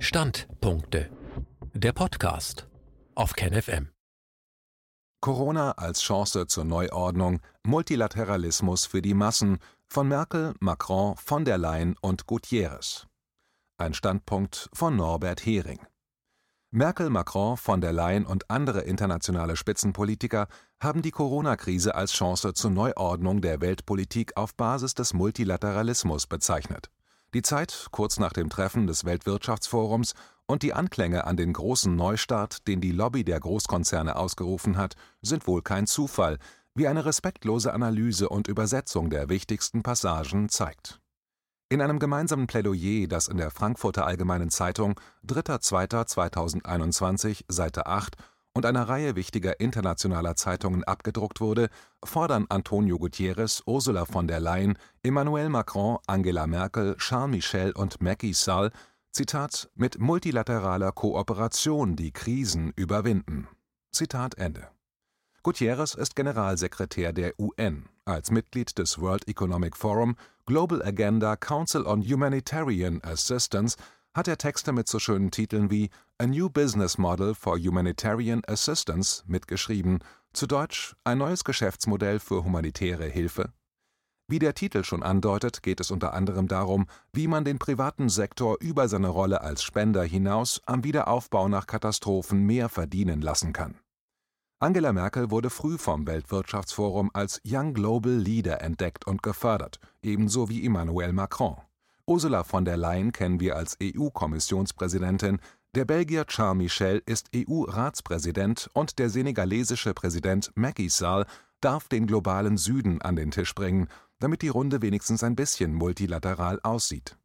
Standpunkte. Der Podcast auf KenFM. Corona als Chance zur Neuordnung, Multilateralismus für die Massen von Merkel, Macron, von der Leyen und Gutierrez. Ein Standpunkt von Norbert Hering. Merkel, Macron, von der Leyen und andere internationale Spitzenpolitiker haben die Corona-Krise als Chance zur Neuordnung der Weltpolitik auf Basis des Multilateralismus bezeichnet. Die Zeit kurz nach dem Treffen des Weltwirtschaftsforums und die Anklänge an den großen Neustart, den die Lobby der Großkonzerne ausgerufen hat, sind wohl kein Zufall, wie eine respektlose Analyse und Übersetzung der wichtigsten Passagen zeigt. In einem gemeinsamen Plädoyer, das in der Frankfurter Allgemeinen Zeitung 3.2.2021 Seite 8 und einer Reihe wichtiger internationaler Zeitungen abgedruckt wurde, fordern Antonio Gutierrez, Ursula von der Leyen, Emmanuel Macron, Angela Merkel, Charles Michel und Macky Sall, Zitat, mit multilateraler Kooperation die Krisen überwinden. Zitat Ende. Gutierrez ist Generalsekretär der UN. Als Mitglied des World Economic Forum Global Agenda Council on Humanitarian Assistance hat er Texte mit so schönen Titeln wie A New Business Model for Humanitarian Assistance mitgeschrieben, zu Deutsch ein neues Geschäftsmodell für humanitäre Hilfe. Wie der Titel schon andeutet, geht es unter anderem darum, wie man den privaten Sektor über seine Rolle als Spender hinaus am Wiederaufbau nach Katastrophen mehr verdienen lassen kann Angela Merkel wurde früh vom Weltwirtschaftsforum als Young Global Leader entdeckt und gefördert, ebenso wie Emmanuel Macron. Ursula von der Leyen kennen wir als EU-Kommissionspräsidentin, der Belgier Charles Michel ist EU-Ratspräsident und der senegalesische Präsident Macky Sall darf den globalen Süden an den Tisch bringen, damit die Runde wenigstens ein bisschen multilateral aussieht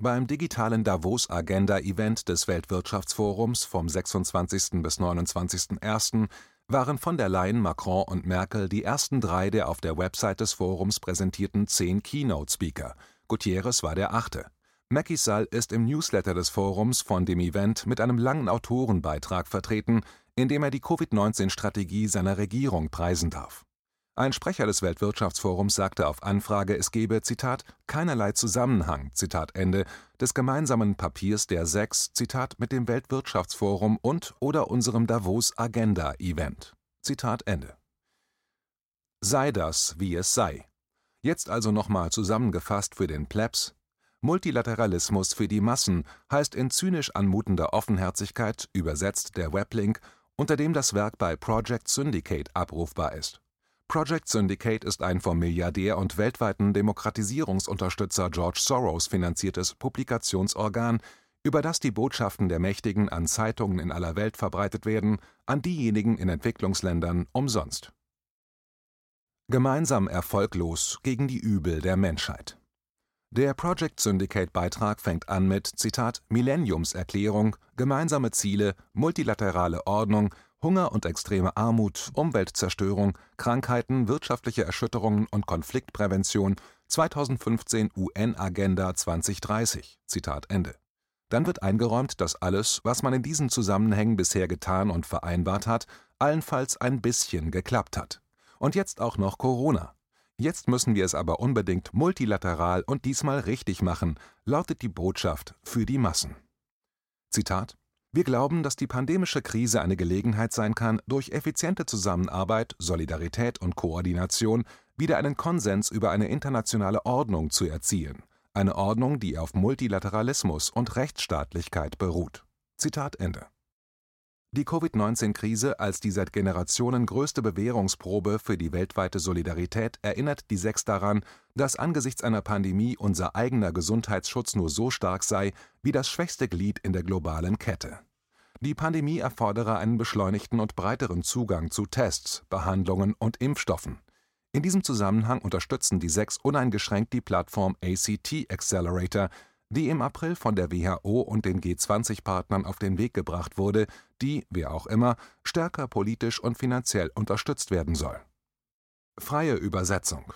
beim digitalen Davos-Agenda-Event des Weltwirtschaftsforums vom 26. bis 29.01. waren von der Leyen, Macron und Merkel die ersten drei der auf der Website des Forums präsentierten zehn Keynote-Speaker. Gutierrez war der achte. Macky Sall ist im Newsletter des Forums von dem Event mit einem langen Autorenbeitrag vertreten, in dem er die Covid-19-Strategie seiner Regierung preisen darf ein Sprecher des Weltwirtschaftsforums sagte auf Anfrage, es gebe Zitat keinerlei Zusammenhang Zitat Ende des gemeinsamen Papiers der Sechs Zitat mit dem Weltwirtschaftsforum und oder unserem Davos Agenda Event. Zitat Ende. Sei das, wie es sei. Jetzt also nochmal zusammengefasst für den Plebs. Multilateralismus für die Massen heißt in zynisch anmutender Offenherzigkeit, übersetzt der Weblink, unter dem das Werk bei Project Syndicate abrufbar ist. Project Syndicate ist ein vom Milliardär und weltweiten Demokratisierungsunterstützer George Soros finanziertes Publikationsorgan, über das die Botschaften der Mächtigen an Zeitungen in aller Welt verbreitet werden, an diejenigen in Entwicklungsländern umsonst. Gemeinsam erfolglos gegen die Übel der Menschheit. Der Project Syndicate Beitrag fängt an mit Zitat Millenniumserklärung, gemeinsame Ziele, multilaterale Ordnung, Hunger und extreme Armut, Umweltzerstörung, Krankheiten, wirtschaftliche Erschütterungen und Konfliktprävention 2015 UN-Agenda 2030. Zitat Ende. Dann wird eingeräumt, dass alles, was man in diesen Zusammenhängen bisher getan und vereinbart hat, allenfalls ein bisschen geklappt hat. Und jetzt auch noch Corona. Jetzt müssen wir es aber unbedingt multilateral und diesmal richtig machen, lautet die Botschaft für die Massen. Zitat wir glauben, dass die pandemische Krise eine Gelegenheit sein kann, durch effiziente Zusammenarbeit, Solidarität und Koordination wieder einen Konsens über eine internationale Ordnung zu erzielen, eine Ordnung, die auf Multilateralismus und Rechtsstaatlichkeit beruht. Zitat Ende die Covid-19-Krise als die seit Generationen größte Bewährungsprobe für die weltweite Solidarität erinnert die Sechs daran, dass angesichts einer Pandemie unser eigener Gesundheitsschutz nur so stark sei wie das schwächste Glied in der globalen Kette. Die Pandemie erfordere einen beschleunigten und breiteren Zugang zu Tests, Behandlungen und Impfstoffen. In diesem Zusammenhang unterstützen die Sechs uneingeschränkt die Plattform ACT Accelerator, die im April von der WHO und den G20-Partnern auf den Weg gebracht wurde, die, wer auch immer, stärker politisch und finanziell unterstützt werden soll. Freie Übersetzung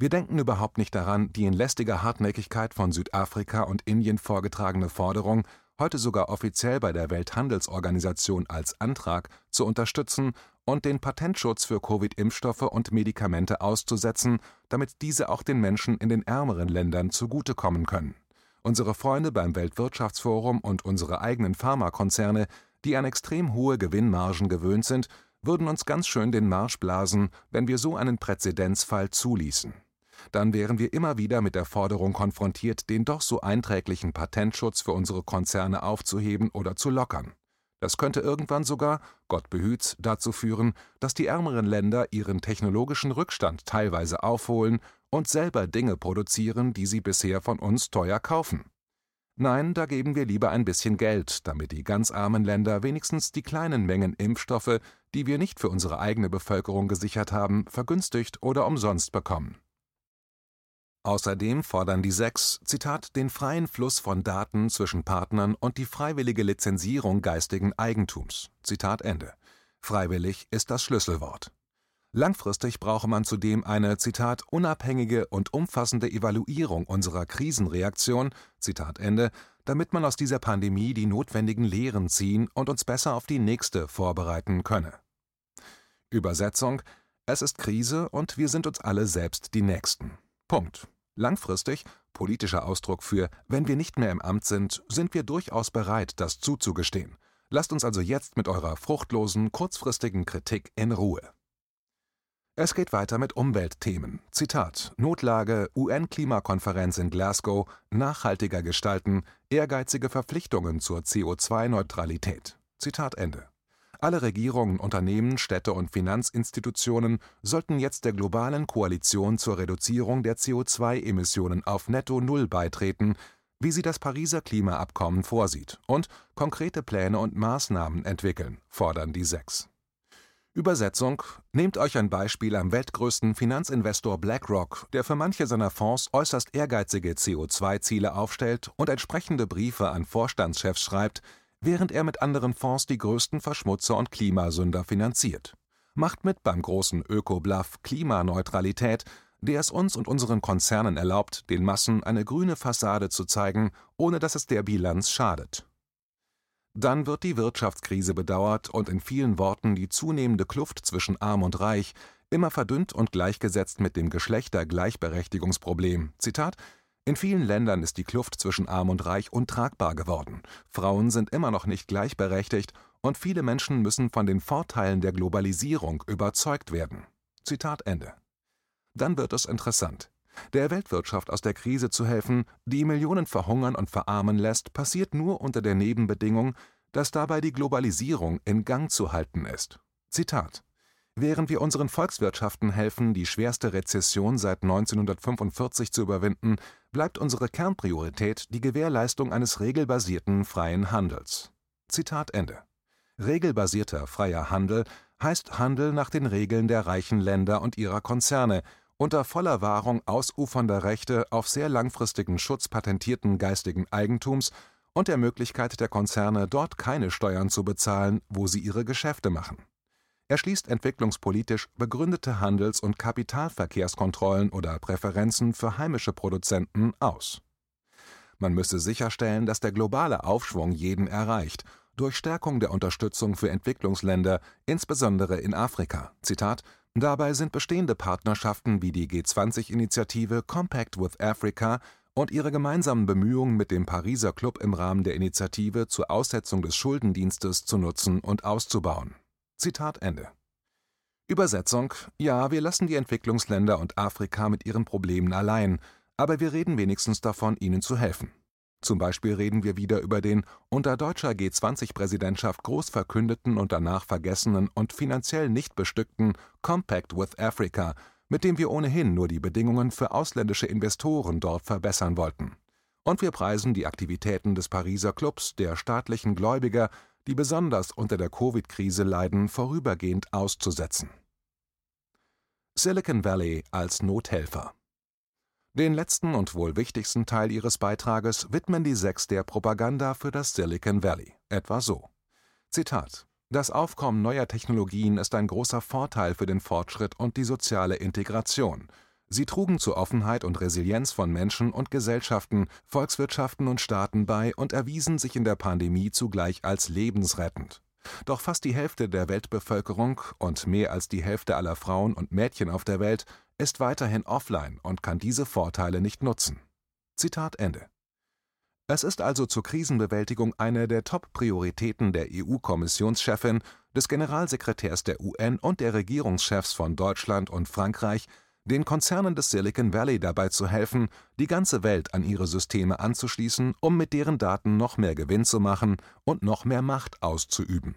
wir denken überhaupt nicht daran, die in lästiger Hartnäckigkeit von Südafrika und Indien vorgetragene Forderung, heute sogar offiziell bei der Welthandelsorganisation als Antrag, zu unterstützen und den Patentschutz für Covid-Impfstoffe und Medikamente auszusetzen, damit diese auch den Menschen in den ärmeren Ländern zugutekommen können Unsere Freunde beim Weltwirtschaftsforum und unsere eigenen Pharmakonzerne, die an extrem hohe Gewinnmargen gewöhnt sind, würden uns ganz schön den Marsch blasen, wenn wir so einen Präzedenzfall zuließen. Dann wären wir immer wieder mit der Forderung konfrontiert, den doch so einträglichen Patentschutz für unsere Konzerne aufzuheben oder zu lockern. Das könnte irgendwann sogar, Gott behüt's, dazu führen, dass die ärmeren Länder ihren technologischen Rückstand teilweise aufholen und selber Dinge produzieren, die sie bisher von uns teuer kaufen. Nein, da geben wir lieber ein bisschen Geld, damit die ganz armen Länder wenigstens die kleinen Mengen Impfstoffe, die wir nicht für unsere eigene Bevölkerung gesichert haben, vergünstigt oder umsonst bekommen. Außerdem fordern die Sechs, Zitat, den freien Fluss von Daten zwischen Partnern und die freiwillige Lizenzierung geistigen Eigentums. Zitat Ende. Freiwillig ist das Schlüsselwort. Langfristig brauche man zudem eine, Zitat, unabhängige und umfassende Evaluierung unserer Krisenreaktion, Zitat Ende, damit man aus dieser Pandemie die notwendigen Lehren ziehen und uns besser auf die nächste vorbereiten könne. Übersetzung Es ist Krise und wir sind uns alle selbst die Nächsten. Punkt. Langfristig, politischer Ausdruck für wenn wir nicht mehr im Amt sind, sind wir durchaus bereit, das zuzugestehen. Lasst uns also jetzt mit eurer fruchtlosen, kurzfristigen Kritik in Ruhe. Es geht weiter mit Umweltthemen. Zitat: Notlage, UN-Klimakonferenz in Glasgow, nachhaltiger gestalten, ehrgeizige Verpflichtungen zur CO2-Neutralität. Zitat Ende. Alle Regierungen, Unternehmen, Städte und Finanzinstitutionen sollten jetzt der globalen Koalition zur Reduzierung der CO2-Emissionen auf Netto Null beitreten, wie sie das Pariser Klimaabkommen vorsieht, und konkrete Pläne und Maßnahmen entwickeln, fordern die Sechs. Übersetzung: Nehmt euch ein Beispiel am weltgrößten Finanzinvestor BlackRock, der für manche seiner Fonds äußerst ehrgeizige CO2-Ziele aufstellt und entsprechende Briefe an Vorstandschefs schreibt, während er mit anderen Fonds die größten Verschmutzer und Klimasünder finanziert. Macht mit beim großen Öko-Bluff Klimaneutralität, der es uns und unseren Konzernen erlaubt, den Massen eine grüne Fassade zu zeigen, ohne dass es der Bilanz schadet dann wird die Wirtschaftskrise bedauert und in vielen Worten die zunehmende Kluft zwischen Arm und Reich, immer verdünnt und gleichgesetzt mit dem Geschlechtergleichberechtigungsproblem. Zitat in vielen Ländern ist die Kluft zwischen Arm und Reich untragbar geworden. Frauen sind immer noch nicht gleichberechtigt und viele Menschen müssen von den Vorteilen der Globalisierung überzeugt werden. Zitat Ende. Dann wird es interessant. Der Weltwirtschaft aus der Krise zu helfen, die Millionen verhungern und verarmen lässt, passiert nur unter der Nebenbedingung, dass dabei die Globalisierung in Gang zu halten ist. Zitat Während wir unseren Volkswirtschaften helfen, die schwerste Rezession seit 1945 zu überwinden, bleibt unsere Kernpriorität die Gewährleistung eines regelbasierten freien Handels. Zitat Ende. Regelbasierter freier Handel heißt Handel nach den Regeln der reichen Länder und ihrer Konzerne unter voller Wahrung ausufernder Rechte auf sehr langfristigen Schutz patentierten geistigen Eigentums und der Möglichkeit der Konzerne, dort keine Steuern zu bezahlen, wo sie ihre Geschäfte machen. Er schließt entwicklungspolitisch begründete Handels- und Kapitalverkehrskontrollen oder Präferenzen für heimische Produzenten aus. Man müsse sicherstellen, dass der globale Aufschwung jeden erreicht, durch Stärkung der Unterstützung für Entwicklungsländer, insbesondere in Afrika. Zitat Dabei sind bestehende Partnerschaften wie die G20-Initiative Compact with Africa und ihre gemeinsamen Bemühungen mit dem Pariser Club im Rahmen der Initiative zur Aussetzung des Schuldendienstes zu nutzen und auszubauen. Zitat Ende. Übersetzung: Ja, wir lassen die Entwicklungsländer und Afrika mit ihren Problemen allein, aber wir reden wenigstens davon, ihnen zu helfen. Zum Beispiel reden wir wieder über den unter deutscher G20-Präsidentschaft groß verkündeten und danach vergessenen und finanziell nicht bestückten Compact with Africa, mit dem wir ohnehin nur die Bedingungen für ausländische Investoren dort verbessern wollten. Und wir preisen die Aktivitäten des Pariser Clubs der staatlichen Gläubiger, die besonders unter der Covid-Krise leiden, vorübergehend auszusetzen. Silicon Valley als Nothelfer den letzten und wohl wichtigsten Teil ihres Beitrages widmen die Sechs der Propaganda für das Silicon Valley, etwa so: Zitat: Das Aufkommen neuer Technologien ist ein großer Vorteil für den Fortschritt und die soziale Integration. Sie trugen zur Offenheit und Resilienz von Menschen und Gesellschaften, Volkswirtschaften und Staaten bei und erwiesen sich in der Pandemie zugleich als lebensrettend. Doch fast die Hälfte der Weltbevölkerung und mehr als die Hälfte aller Frauen und Mädchen auf der Welt ist weiterhin offline und kann diese Vorteile nicht nutzen. Zitat Ende. Es ist also zur Krisenbewältigung eine der Top-Prioritäten der EU-Kommissionschefin, des Generalsekretärs der UN und der Regierungschefs von Deutschland und Frankreich, den Konzernen des Silicon Valley dabei zu helfen, die ganze Welt an ihre Systeme anzuschließen, um mit deren Daten noch mehr Gewinn zu machen und noch mehr Macht auszuüben.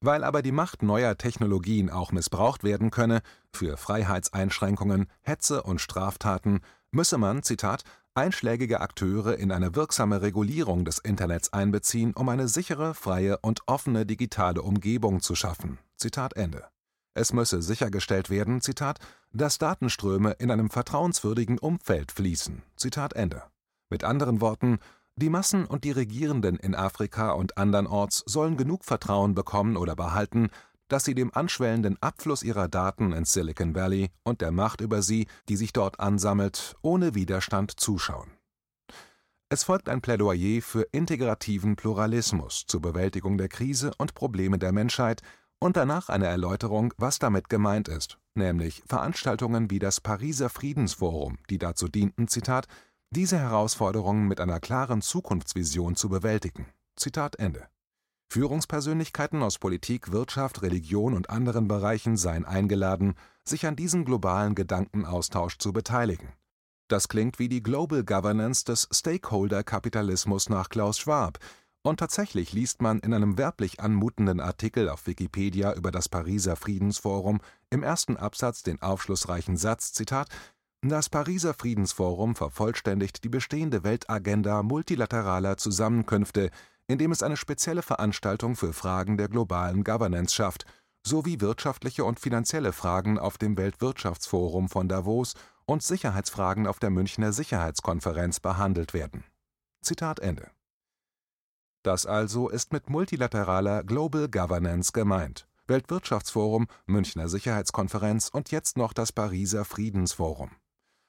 Weil aber die Macht neuer Technologien auch missbraucht werden könne für Freiheitseinschränkungen, Hetze und Straftaten, müsse man, Zitat, einschlägige Akteure in eine wirksame Regulierung des Internets einbeziehen, um eine sichere, freie und offene digitale Umgebung zu schaffen. Zitat Ende. Es müsse sichergestellt werden, Zitat, dass Datenströme in einem vertrauenswürdigen Umfeld fließen. Zitat Ende. Mit anderen Worten, die Massen und die Regierenden in Afrika und andernorts sollen genug Vertrauen bekommen oder behalten, dass sie dem anschwellenden Abfluss ihrer Daten ins Silicon Valley und der Macht über sie, die sich dort ansammelt, ohne Widerstand zuschauen. Es folgt ein Plädoyer für integrativen Pluralismus zur Bewältigung der Krise und Probleme der Menschheit, und danach eine Erläuterung, was damit gemeint ist, nämlich Veranstaltungen wie das Pariser Friedensforum, die dazu dienten, Zitat, diese Herausforderungen mit einer klaren Zukunftsvision zu bewältigen. Zitat Ende. Führungspersönlichkeiten aus Politik, Wirtschaft, Religion und anderen Bereichen seien eingeladen, sich an diesem globalen Gedankenaustausch zu beteiligen. Das klingt wie die Global Governance des Stakeholder-Kapitalismus nach Klaus Schwab, und tatsächlich liest man in einem werblich anmutenden Artikel auf Wikipedia über das Pariser Friedensforum im ersten Absatz den aufschlussreichen Satz: Das Pariser Friedensforum vervollständigt die bestehende Weltagenda multilateraler Zusammenkünfte, indem es eine spezielle Veranstaltung für Fragen der globalen Governance schafft, sowie wirtschaftliche und finanzielle Fragen auf dem Weltwirtschaftsforum von Davos und Sicherheitsfragen auf der Münchner Sicherheitskonferenz behandelt werden. Zitat Ende das also ist mit multilateraler Global Governance gemeint: Weltwirtschaftsforum, Münchner Sicherheitskonferenz und jetzt noch das Pariser Friedensforum.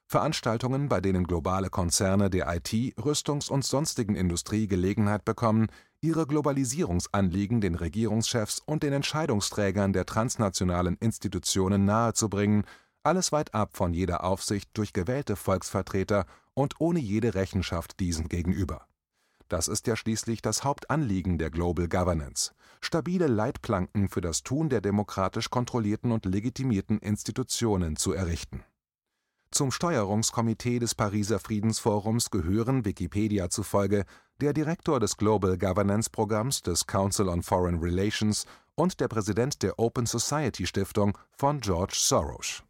Veranstaltungen, bei denen globale Konzerne der IT, Rüstungs und sonstigen Industrie Gelegenheit bekommen, ihre Globalisierungsanliegen den Regierungschefs und den Entscheidungsträgern der transnationalen Institutionen nahezubringen, alles weit ab von jeder Aufsicht durch gewählte Volksvertreter und ohne jede Rechenschaft diesen gegenüber das ist ja schließlich das Hauptanliegen der Global Governance: stabile Leitplanken für das Tun der demokratisch kontrollierten und legitimierten Institutionen zu errichten. Zum Steuerungskomitee des Pariser Friedensforums gehören Wikipedia zufolge der Direktor des Global Governance Programms des Council on Foreign Relations und der Präsident der Open Society Stiftung von George Soros